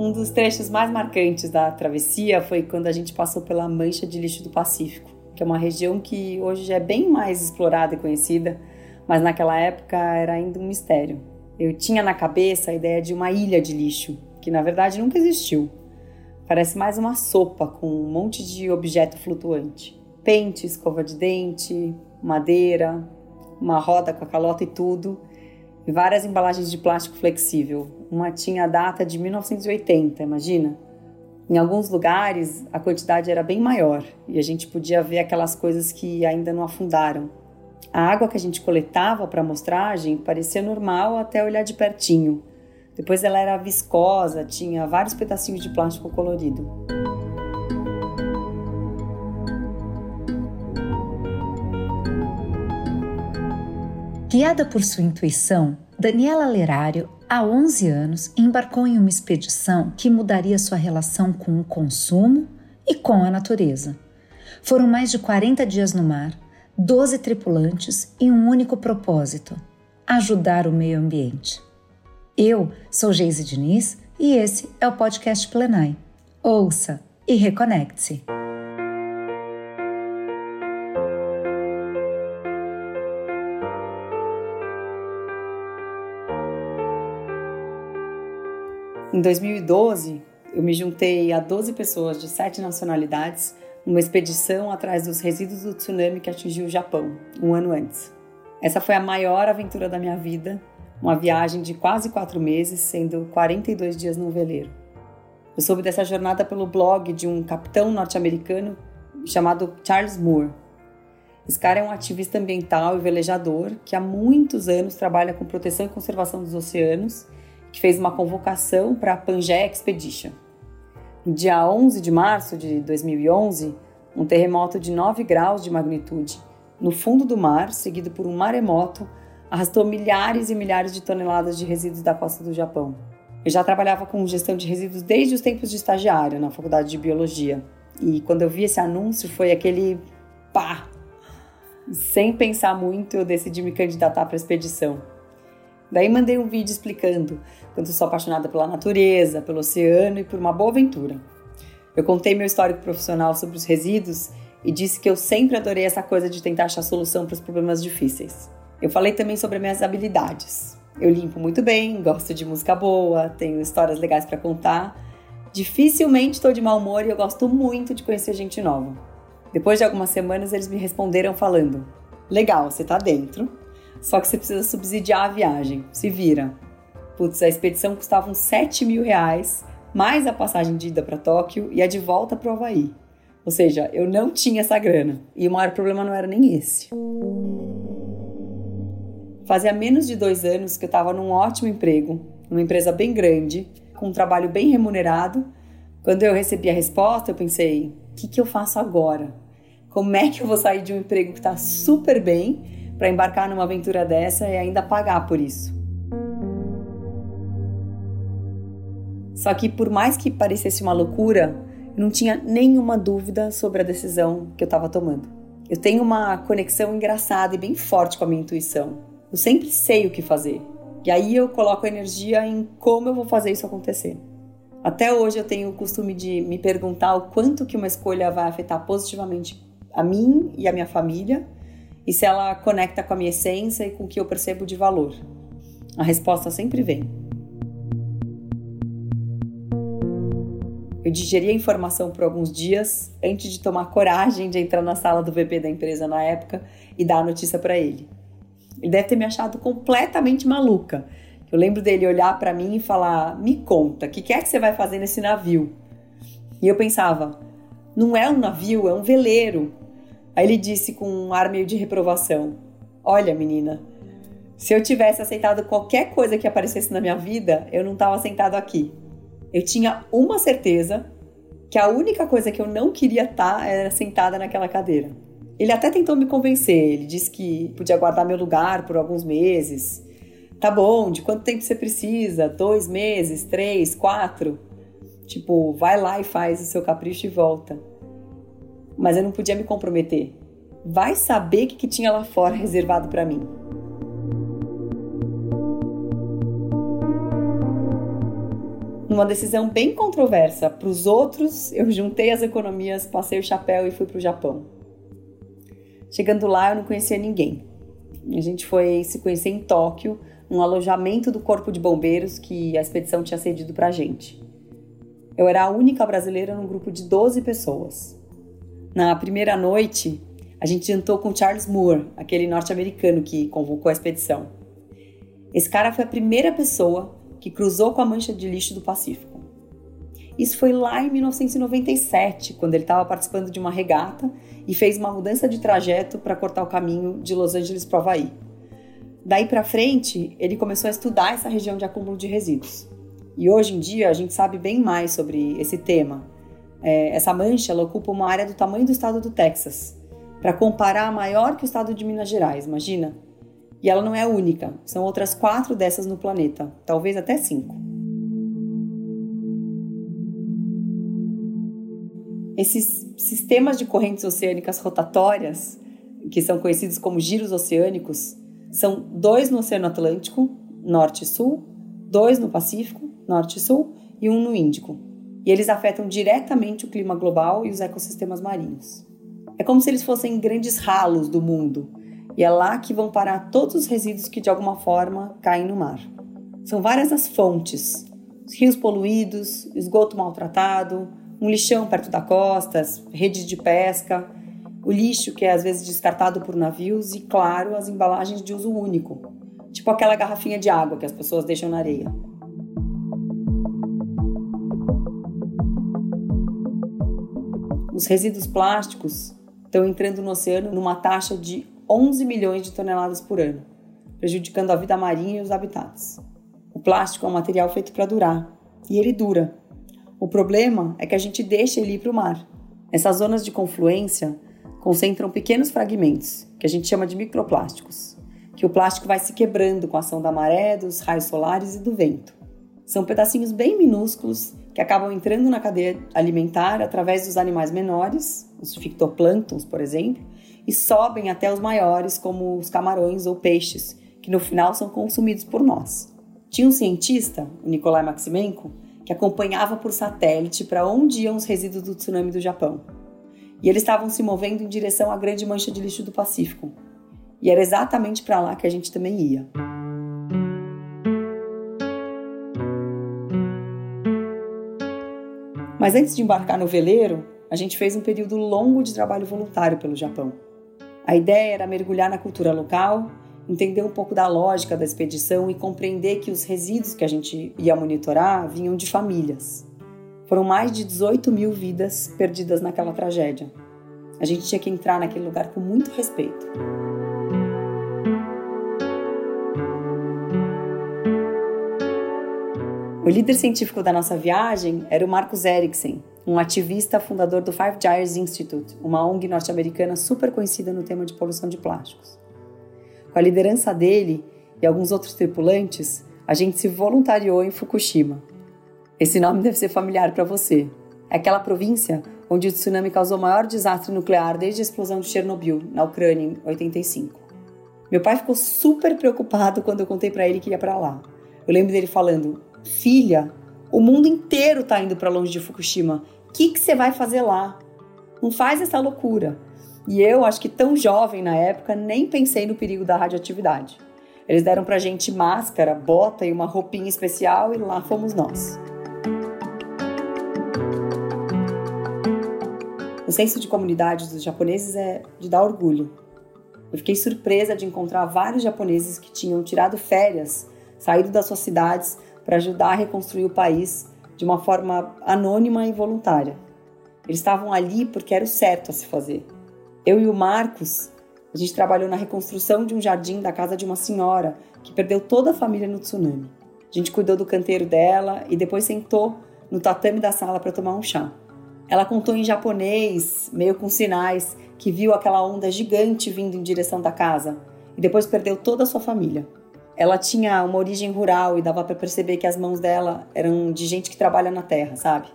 Um dos trechos mais marcantes da travessia foi quando a gente passou pela mancha de lixo do Pacífico, que é uma região que hoje é bem mais explorada e conhecida, mas naquela época era ainda um mistério. Eu tinha na cabeça a ideia de uma ilha de lixo, que na verdade nunca existiu. Parece mais uma sopa com um monte de objeto flutuante. Pente, escova de dente, madeira, uma roda com a calota e tudo, várias embalagens de plástico flexível. Uma tinha a data de 1980, imagina? Em alguns lugares a quantidade era bem maior e a gente podia ver aquelas coisas que ainda não afundaram. A água que a gente coletava para amostragem parecia normal até olhar de pertinho. Depois ela era viscosa, tinha vários pedacinhos de plástico colorido. Guiada por sua intuição, Daniela Lerário, há 11 anos, embarcou em uma expedição que mudaria sua relação com o consumo e com a natureza. Foram mais de 40 dias no mar, 12 tripulantes e um único propósito: ajudar o meio ambiente. Eu sou Geise Diniz e esse é o podcast Plenai. Ouça e reconecte-se. Em 2012, eu me juntei a 12 pessoas de sete nacionalidades numa expedição atrás dos resíduos do tsunami que atingiu o Japão, um ano antes. Essa foi a maior aventura da minha vida, uma viagem de quase quatro meses, sendo 42 dias no veleiro. Eu soube dessa jornada pelo blog de um capitão norte-americano chamado Charles Moore. Esse cara é um ativista ambiental e velejador que há muitos anos trabalha com proteção e conservação dos oceanos que fez uma convocação para a Pangaea Expedition. No dia 11 de março de 2011, um terremoto de 9 graus de magnitude no fundo do mar, seguido por um maremoto, arrastou milhares e milhares de toneladas de resíduos da costa do Japão. Eu já trabalhava com gestão de resíduos desde os tempos de estagiário na faculdade de biologia. E quando eu vi esse anúncio, foi aquele pá! Sem pensar muito, eu decidi me candidatar para a expedição. Daí mandei um vídeo explicando quanto sou apaixonada pela natureza, pelo oceano e por uma boa aventura. Eu contei meu histórico profissional sobre os resíduos e disse que eu sempre adorei essa coisa de tentar achar solução para os problemas difíceis. Eu falei também sobre minhas habilidades. Eu limpo muito bem, gosto de música boa, tenho histórias legais para contar. Dificilmente estou de mau humor e eu gosto muito de conhecer gente nova. Depois de algumas semanas, eles me responderam falando: Legal, você está dentro, só que você precisa subsidiar a viagem. Se vira. Putz, a expedição custava uns 7 mil reais, mais a passagem de ida para Tóquio e a de volta para o Havaí. Ou seja, eu não tinha essa grana. E o maior problema não era nem esse. Fazia menos de dois anos que eu estava num ótimo emprego, numa empresa bem grande, com um trabalho bem remunerado. Quando eu recebi a resposta, eu pensei: o que, que eu faço agora? Como é que eu vou sair de um emprego que está super bem para embarcar numa aventura dessa e ainda pagar por isso. Só que por mais que parecesse uma loucura, eu não tinha nenhuma dúvida sobre a decisão que eu estava tomando. Eu tenho uma conexão engraçada e bem forte com a minha intuição. Eu sempre sei o que fazer. E aí eu coloco energia em como eu vou fazer isso acontecer. Até hoje eu tenho o costume de me perguntar o quanto que uma escolha vai afetar positivamente a mim e a minha família e se ela conecta com a minha essência e com o que eu percebo de valor. A resposta sempre vem. Eu digeri a informação por alguns dias antes de tomar coragem de entrar na sala do VP da empresa na época e dar a notícia para ele. Ele deve ter me achado completamente maluca. Eu lembro dele olhar para mim e falar: "Me conta, o que, que é que você vai fazer nesse navio?" E eu pensava: "Não é um navio, é um veleiro. Aí ele disse com um ar meio de reprovação: Olha, menina, se eu tivesse aceitado qualquer coisa que aparecesse na minha vida, eu não estava sentado aqui. Eu tinha uma certeza que a única coisa que eu não queria estar tá era sentada naquela cadeira. Ele até tentou me convencer, ele disse que podia guardar meu lugar por alguns meses. Tá bom, de quanto tempo você precisa? Dois meses, três, quatro? Tipo, vai lá e faz o seu capricho e volta mas eu não podia me comprometer. Vai saber o que, que tinha lá fora reservado para mim. Um Numa decisão bem controversa para os outros, eu juntei as economias, passei o chapéu e fui para o Japão. Chegando lá, eu não conhecia ninguém. A gente foi se conhecer em Tóquio, num alojamento do Corpo de Bombeiros que a expedição tinha cedido para gente. Eu era a única brasileira num grupo de 12 pessoas. Na primeira noite, a gente jantou com Charles Moore, aquele norte-americano que convocou a expedição. Esse cara foi a primeira pessoa que cruzou com a mancha de lixo do Pacífico. Isso foi lá em 1997, quando ele estava participando de uma regata e fez uma mudança de trajeto para cortar o caminho de Los Angeles para Havaí. Daí para frente, ele começou a estudar essa região de acúmulo de resíduos. E hoje em dia a gente sabe bem mais sobre esse tema. É, essa mancha ela ocupa uma área do tamanho do estado do Texas, para comparar, maior que o estado de Minas Gerais, imagina? E ela não é a única, são outras quatro dessas no planeta, talvez até cinco. Esses sistemas de correntes oceânicas rotatórias, que são conhecidos como giros oceânicos, são dois no Oceano Atlântico, norte e sul, dois no Pacífico, norte e sul, e um no Índico. E eles afetam diretamente o clima global e os ecossistemas marinhos. É como se eles fossem grandes ralos do mundo, e é lá que vão parar todos os resíduos que de alguma forma caem no mar. São várias as fontes: os rios poluídos, esgoto maltratado, um lixão perto da costa, redes de pesca, o lixo que é às vezes descartado por navios e, claro, as embalagens de uso único, tipo aquela garrafinha de água que as pessoas deixam na areia. Os resíduos plásticos estão entrando no oceano numa taxa de 11 milhões de toneladas por ano, prejudicando a vida marinha e os habitats. O plástico é um material feito para durar, e ele dura. O problema é que a gente deixa ele ir para o mar. Essas zonas de confluência concentram pequenos fragmentos, que a gente chama de microplásticos, que o plástico vai se quebrando com a ação da maré, dos raios solares e do vento. São pedacinhos bem minúsculos que acabam entrando na cadeia alimentar através dos animais menores, os fitoplânctons, por exemplo, e sobem até os maiores, como os camarões ou peixes, que no final são consumidos por nós. Tinha um cientista, o Nikolai Maximenko, que acompanhava por satélite para onde iam os resíduos do tsunami do Japão. E eles estavam se movendo em direção à grande mancha de lixo do Pacífico. E era exatamente para lá que a gente também ia. Mas antes de embarcar no veleiro, a gente fez um período longo de trabalho voluntário pelo Japão. A ideia era mergulhar na cultura local, entender um pouco da lógica da expedição e compreender que os resíduos que a gente ia monitorar vinham de famílias. Foram mais de 18 mil vidas perdidas naquela tragédia. A gente tinha que entrar naquele lugar com muito respeito. O líder científico da nossa viagem era o Marcus Eriksen, um ativista fundador do Five Gyres Institute, uma ONG norte-americana super conhecida no tema de poluição de plásticos. Com a liderança dele e alguns outros tripulantes, a gente se voluntariou em Fukushima. Esse nome deve ser familiar para você. É aquela província onde o tsunami causou o maior desastre nuclear desde a explosão de Chernobyl, na Ucrânia, em 85. Meu pai ficou super preocupado quando eu contei para ele que ia para lá. Eu lembro dele falando: Filha, o mundo inteiro está indo para longe de Fukushima. O que, você vai fazer lá? Não faz essa loucura. E eu, acho que tão jovem na época, nem pensei no perigo da radioatividade. Eles deram pra gente máscara, bota e uma roupinha especial e lá fomos nós. O senso de comunidade dos japoneses é de dar orgulho. Eu fiquei surpresa de encontrar vários japoneses que tinham tirado férias, saído das suas cidades para ajudar a reconstruir o país de uma forma anônima e voluntária. Eles estavam ali porque era o certo a se fazer. Eu e o Marcos, a gente trabalhou na reconstrução de um jardim da casa de uma senhora que perdeu toda a família no tsunami. A gente cuidou do canteiro dela e depois sentou no tatame da sala para tomar um chá. Ela contou em japonês, meio com sinais, que viu aquela onda gigante vindo em direção da casa e depois perdeu toda a sua família ela tinha uma origem rural e dava para perceber que as mãos dela eram de gente que trabalha na terra, sabe?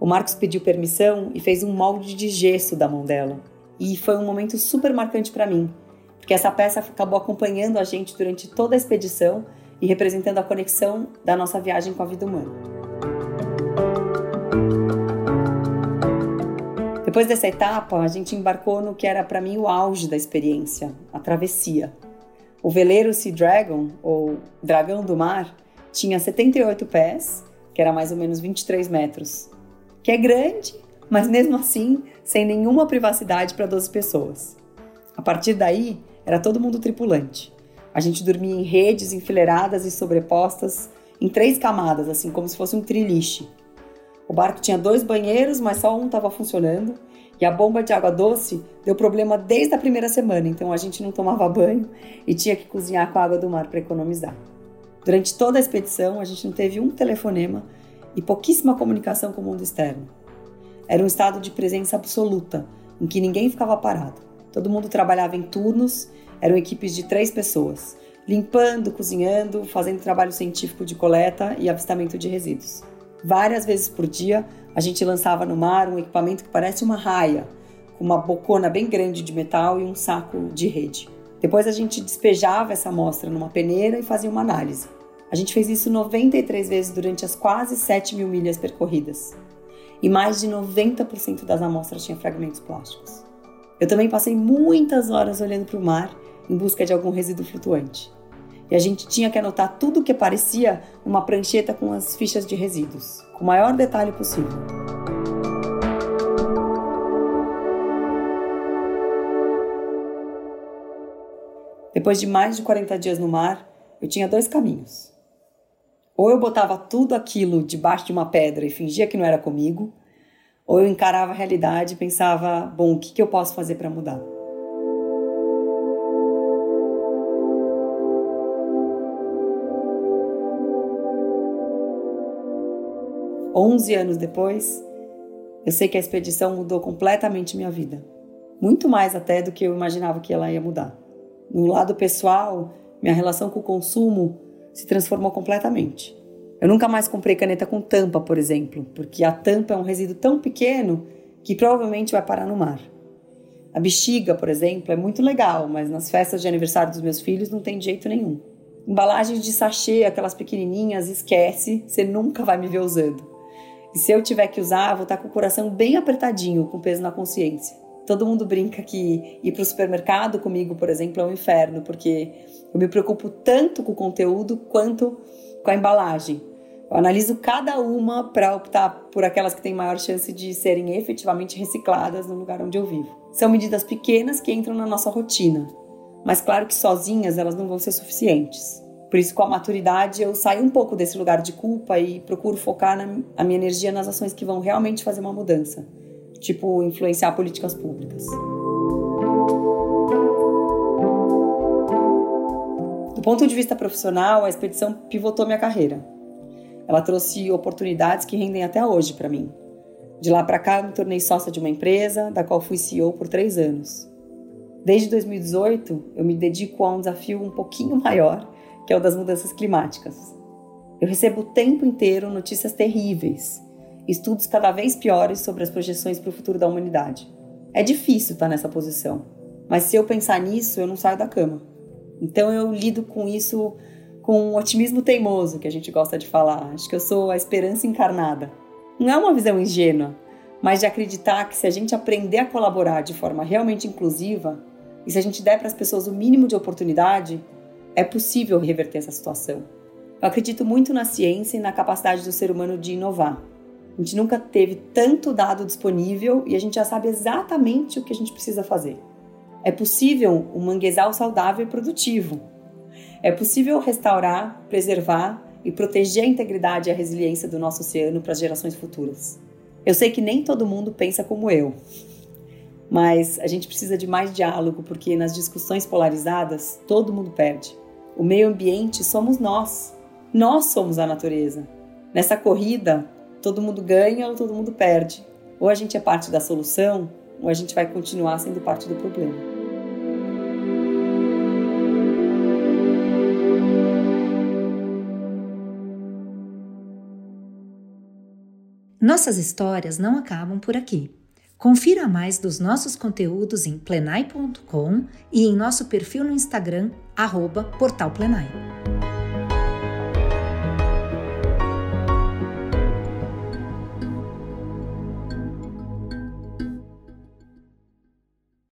O Marcos pediu permissão e fez um molde de gesso da mão dela. E foi um momento super marcante para mim, porque essa peça acabou acompanhando a gente durante toda a expedição e representando a conexão da nossa viagem com a vida humana. Depois dessa etapa, a gente embarcou no que era para mim o auge da experiência, a travessia. O veleiro Sea Dragon, ou Dragão do Mar, tinha 78 pés, que era mais ou menos 23 metros, que é grande, mas mesmo assim sem nenhuma privacidade para 12 pessoas. A partir daí, era todo mundo tripulante. A gente dormia em redes enfileiradas e sobrepostas em três camadas, assim como se fosse um triliche. O barco tinha dois banheiros, mas só um estava funcionando. E a bomba de água doce deu problema desde a primeira semana, então a gente não tomava banho e tinha que cozinhar com a água do mar para economizar. Durante toda a expedição, a gente não teve um telefonema e pouquíssima comunicação com o mundo externo. Era um estado de presença absoluta, em que ninguém ficava parado. Todo mundo trabalhava em turnos, eram equipes de três pessoas, limpando, cozinhando, fazendo trabalho científico de coleta e avistamento de resíduos. Várias vezes por dia, a gente lançava no mar um equipamento que parece uma raia, com uma bocona bem grande de metal e um saco de rede. Depois a gente despejava essa amostra numa peneira e fazia uma análise. A gente fez isso 93 vezes durante as quase 7 mil milhas percorridas. E mais de 90% das amostras tinham fragmentos plásticos. Eu também passei muitas horas olhando para o mar em busca de algum resíduo flutuante. E a gente tinha que anotar tudo o que parecia uma prancheta com as fichas de resíduos, com o maior detalhe possível. Depois de mais de 40 dias no mar, eu tinha dois caminhos. Ou eu botava tudo aquilo debaixo de uma pedra e fingia que não era comigo, ou eu encarava a realidade e pensava: bom, o que, que eu posso fazer para mudar? Onze anos depois, eu sei que a expedição mudou completamente minha vida. Muito mais até do que eu imaginava que ela ia mudar. No lado pessoal, minha relação com o consumo se transformou completamente. Eu nunca mais comprei caneta com tampa, por exemplo, porque a tampa é um resíduo tão pequeno que provavelmente vai parar no mar. A bexiga, por exemplo, é muito legal, mas nas festas de aniversário dos meus filhos não tem jeito nenhum. Embalagens de sachê, aquelas pequenininhas, esquece, você nunca vai me ver usando. E se eu tiver que usar, vou estar com o coração bem apertadinho, com peso na consciência. Todo mundo brinca que ir para o supermercado comigo, por exemplo, é um inferno, porque eu me preocupo tanto com o conteúdo quanto com a embalagem. Eu analiso cada uma para optar por aquelas que têm maior chance de serem efetivamente recicladas no lugar onde eu vivo. São medidas pequenas que entram na nossa rotina, mas claro que sozinhas elas não vão ser suficientes. Por isso, com a maturidade, eu saio um pouco desse lugar de culpa e procuro focar na, a minha energia nas ações que vão realmente fazer uma mudança, tipo influenciar políticas públicas. Do ponto de vista profissional, a expedição pivotou minha carreira. Ela trouxe oportunidades que rendem até hoje para mim. De lá para cá, me tornei sócia de uma empresa, da qual fui CEO por três anos. Desde 2018, eu me dedico a um desafio um pouquinho maior, que é o das mudanças climáticas. Eu recebo o tempo inteiro notícias terríveis, estudos cada vez piores sobre as projeções para o futuro da humanidade. É difícil estar nessa posição, mas se eu pensar nisso, eu não saio da cama. Então eu lido com isso com um otimismo teimoso que a gente gosta de falar. Acho que eu sou a esperança encarnada. Não é uma visão ingênua, mas de acreditar que se a gente aprender a colaborar de forma realmente inclusiva e se a gente der para as pessoas o mínimo de oportunidade, é possível reverter essa situação. Eu acredito muito na ciência e na capacidade do ser humano de inovar. A gente nunca teve tanto dado disponível e a gente já sabe exatamente o que a gente precisa fazer. É possível um manguezal saudável e produtivo, é possível restaurar, preservar e proteger a integridade e a resiliência do nosso oceano para as gerações futuras. Eu sei que nem todo mundo pensa como eu, mas a gente precisa de mais diálogo porque nas discussões polarizadas todo mundo perde. O meio ambiente somos nós. Nós somos a natureza. Nessa corrida, todo mundo ganha ou todo mundo perde. Ou a gente é parte da solução, ou a gente vai continuar sendo parte do problema. Nossas histórias não acabam por aqui. Confira mais dos nossos conteúdos em plenai.com e em nosso perfil no Instagram, arroba.